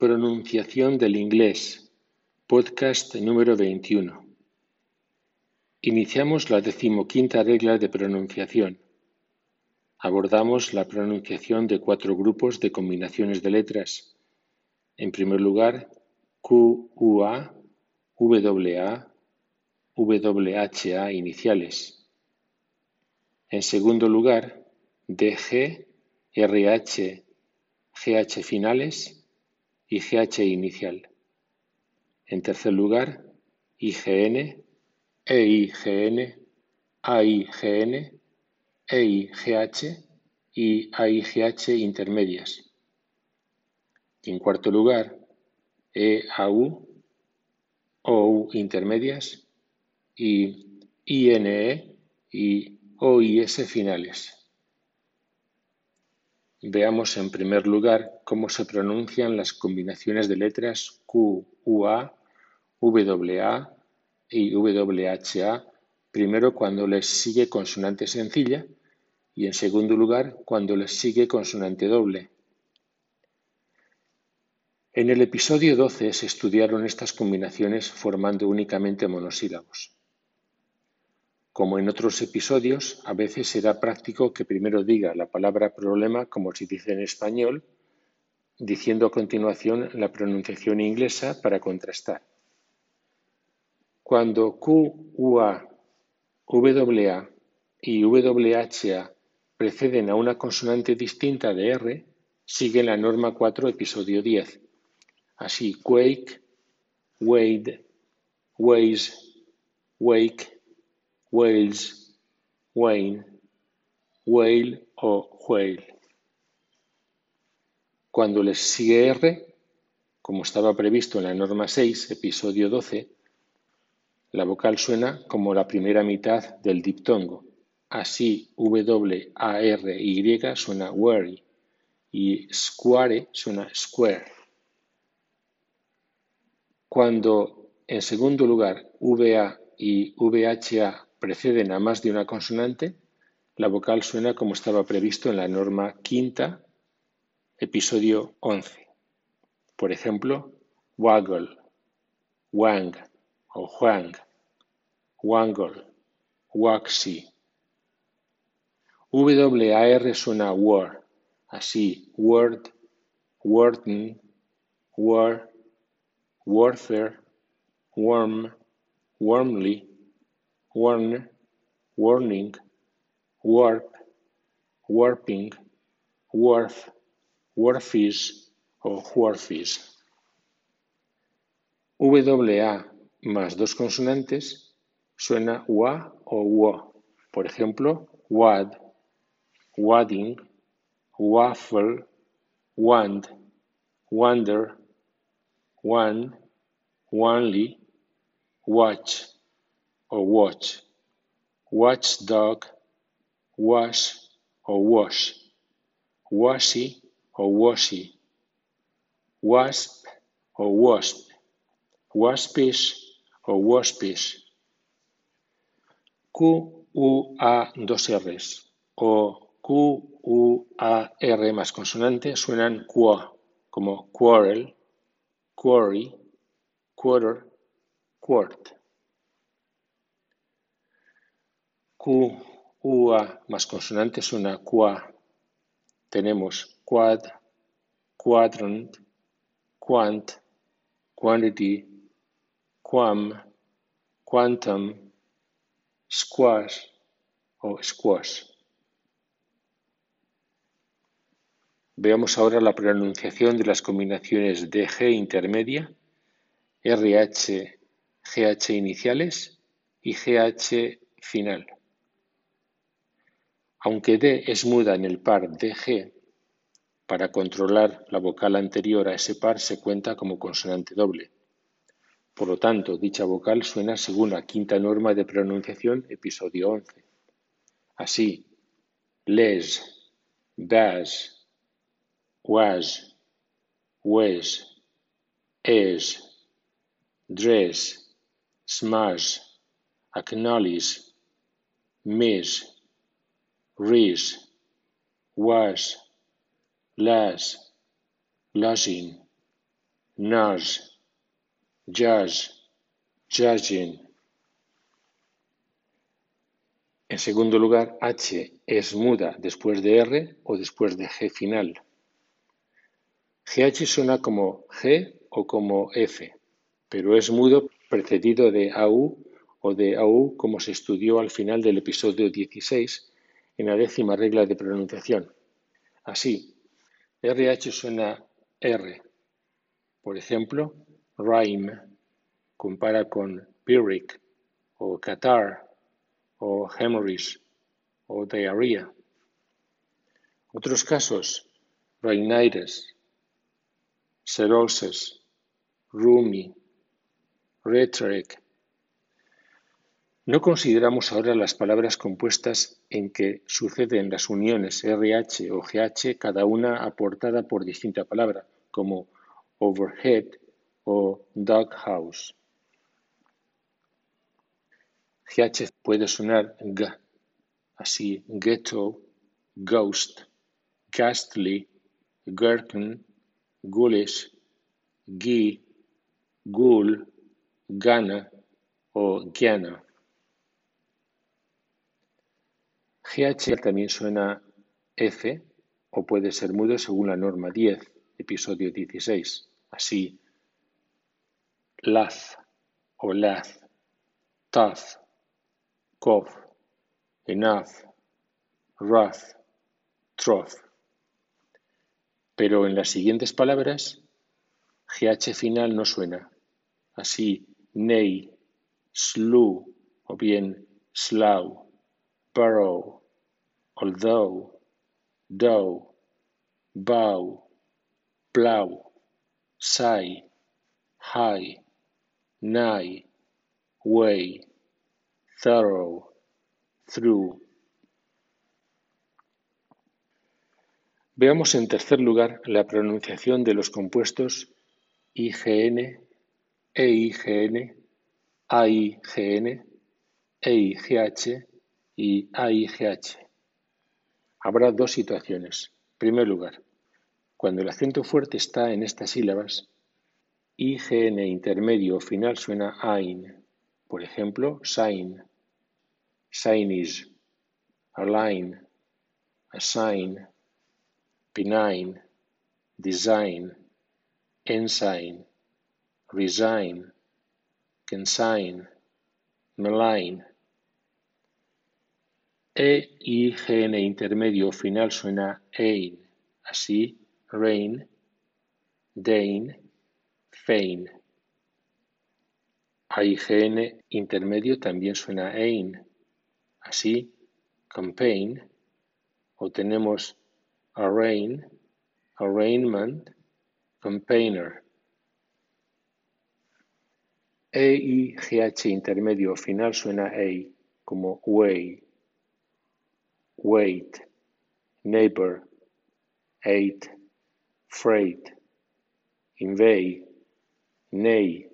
Pronunciación del inglés. Podcast número 21. Iniciamos la decimoquinta regla de pronunciación. Abordamos la pronunciación de cuatro grupos de combinaciones de letras. En primer lugar, Q, U, A, W, A, W, H, A iniciales. En segundo lugar, DG, RH, GH finales y GH inicial. En tercer lugar, IGN, EIGN, AIGN, EIGH y AIGH intermedias. En cuarto lugar, EAU, OU intermedias y INE y OIS finales. Veamos en primer lugar cómo se pronuncian las combinaciones de letras Q, UA, WA y WHA, primero cuando les sigue consonante sencilla y en segundo lugar cuando les sigue consonante doble. En el episodio 12 se estudiaron estas combinaciones formando únicamente monosílabos. Como en otros episodios, a veces será práctico que primero diga la palabra problema como se dice en español, diciendo a continuación la pronunciación inglesa para contrastar. Cuando Q, UA, WA y WHA preceden a una consonante distinta de R, sigue la norma 4, episodio 10. Así, quake, wade, ways, wake, Wales, Wayne, Whale o Whale. Cuando sigue R, como estaba previsto en la norma 6, episodio 12, la vocal suena como la primera mitad del diptongo. Así, W, A, R, Y suena worry y square suena square. Cuando, en segundo lugar, VA y VHA preceden a más de una consonante, la vocal suena como estaba previsto en la norma quinta, episodio 11. Por ejemplo, waggle, wang o huang, wangle, waxy. WAR suena war, así word, wording, war, warfare, worm, warmly, warner, warning, warp, warping, wharf, wharfish o wharfish. WA más dos consonantes suena wa o wo. Por ejemplo, wad, wadding, waffle, wand, wonder, one, only, watch o watch, watchdog, wash o wash, washy o washy, wasp o wasp, waspish o waspish. Q, U, A, dos R's. O Q, U, A, R más consonante suenan qua, como quarrel, quarry, quarter, quart. Q, UA más consonante suena qua. Tenemos quad, quadrant, quant, quantity, quam, quantum, squash o squash. Veamos ahora la pronunciación de las combinaciones DG intermedia, RH, GH iniciales y GH final. Aunque D es muda en el par DG, para controlar la vocal anterior a ese par se cuenta como consonante doble. Por lo tanto, dicha vocal suena según la quinta norma de pronunciación, episodio 11. Así, les, das, was, wes, es, dress, smash, acknowledge, miss, Reese, was, las, lodging, nudge, judge, judging. En segundo lugar, H es muda después de R o después de G final. GH suena como G o como F, pero es mudo precedido de AU o de AU como se estudió al final del episodio 16 en la décima regla de pronunciación. Así, RH suena R. Por ejemplo, rhyme compara con Pyrrhic o Qatar o hemorrhage o diarrhea. Otros casos, rhinitis, cirrhosis, rumi, rhetoric. No consideramos ahora las palabras compuestas en que suceden las uniones RH o GH, cada una aportada por distinta palabra, como overhead o doghouse. GH puede sonar G, así ghetto, ghost, ghastly, gherkin, ghoulish, ghee, ghoul, gana o Giana. GH también suena F o puede ser mudo según la norma. 10, episodio 16, así. Lath o lath, tough, cough, enough, wrath, trough. Pero en las siguientes palabras, GH final no suena. Así, nay, slew o bien slough, burrow, although, dough, bow, plow, sigh, high, nigh, way, thorough, through. Veamos en tercer lugar la pronunciación de los compuestos IGN, EIGN, AIGN, EIGH y AIGH. Habrá dos situaciones. En primer lugar, cuando el acento fuerte está en estas sílabas, IGN intermedio o final suena AIN. Por ejemplo, sign, signage, align, assign, benign, design, ensign, resign, consign, malign. E y gn intermedio final suena ein, así rain, dain, fein. AIGN intermedio también suena ein, así campaign, o tenemos arraign, arraignment, campaigner. E y GH intermedio final suena EI, como way, wait, neighbor, eight, freight, invade, nay,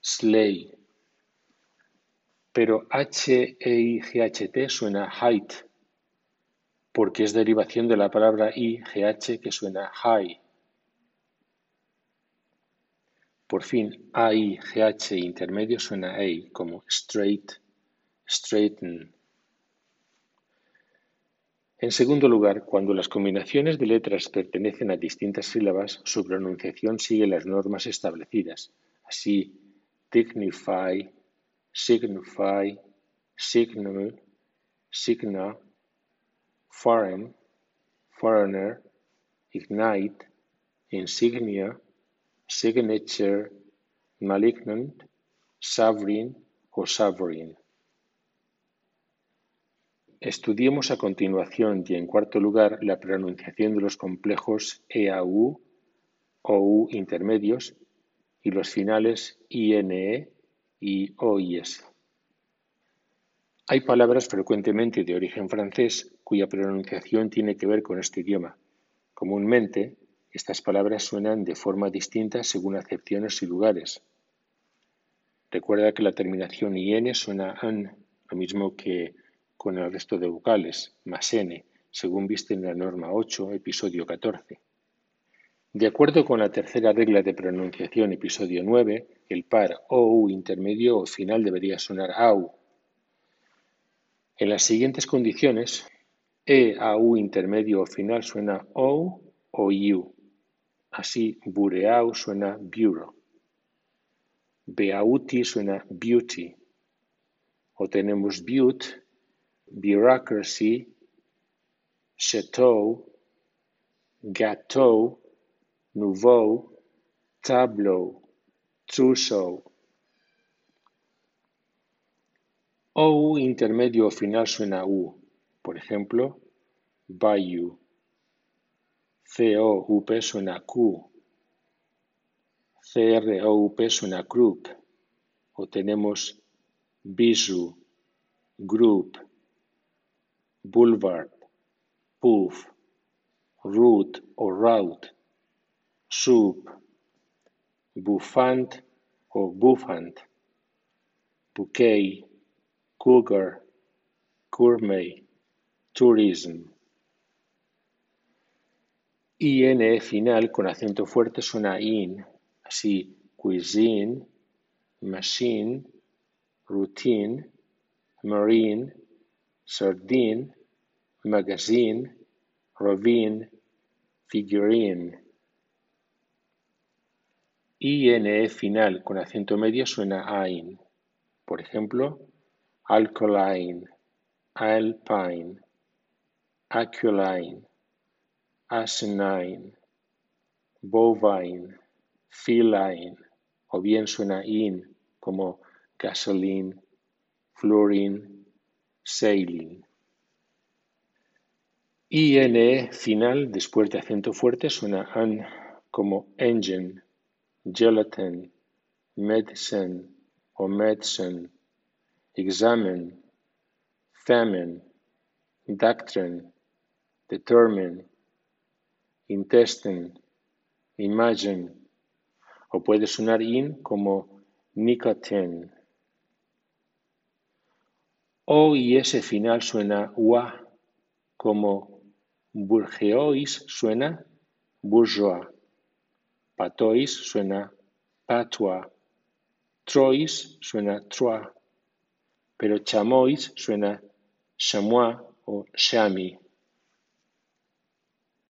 slay. Pero H-E-I-G-H-T suena height, porque es derivación de la palabra I-G-H que suena high. Por fin, A-I-G-H intermedio suena A, como straight, straighten. En segundo lugar, cuando las combinaciones de letras pertenecen a distintas sílabas, su pronunciación sigue las normas establecidas. Así, dignify, signify, signal, signa, foreign, foreigner, ignite, insignia, signature, malignant, sovereign o sovereign. Estudiemos a continuación y en cuarto lugar la pronunciación de los complejos EAU o U intermedios y los finales INE y OIS. Hay palabras frecuentemente de origen francés cuya pronunciación tiene que ver con este idioma. Comúnmente, estas palabras suenan de forma distinta según acepciones y lugares. Recuerda que la terminación IN suena AN, lo mismo que con el resto de vocales, más n, según viste en la norma 8, episodio 14. De acuerdo con la tercera regla de pronunciación, episodio 9, el par OU intermedio o final debería sonar AU. En las siguientes condiciones, E AU intermedio o final suena OU o U. Así, bureau suena bureau. Beauty suena beauty. O tenemos butte, bureaucracy, chateau, gâteau, nouveau, tableau, trousseau. O intermedio final suena U, por ejemplo, bayou. COUP suena Q. CROUP suena Group. O tenemos bisu, group. Boulevard, puff, route o route, soup, bouffant o bouffant, bouquet, cougar, gourmet, tourism. IN final con acento fuerte suena in, así cuisine, machine, routine, marine, sardine, magazine, rovine, figurine. INE final con acento medio suena AIN. Por ejemplo, alkaline, alpine, aquiline, asinine, bovine, feline, o bien suena in como gasoline, fluorine, saline. INE final después de acento fuerte suena an como engine, gelatin, medicine o medicine, examine, famine, doctrine, determine, intestine, imagine, o puede sonar in como nicotine. O y S final suena UA, como burgeois suena bourgeois, patois suena patois, trois suena trois, pero chamois suena chamois o chami.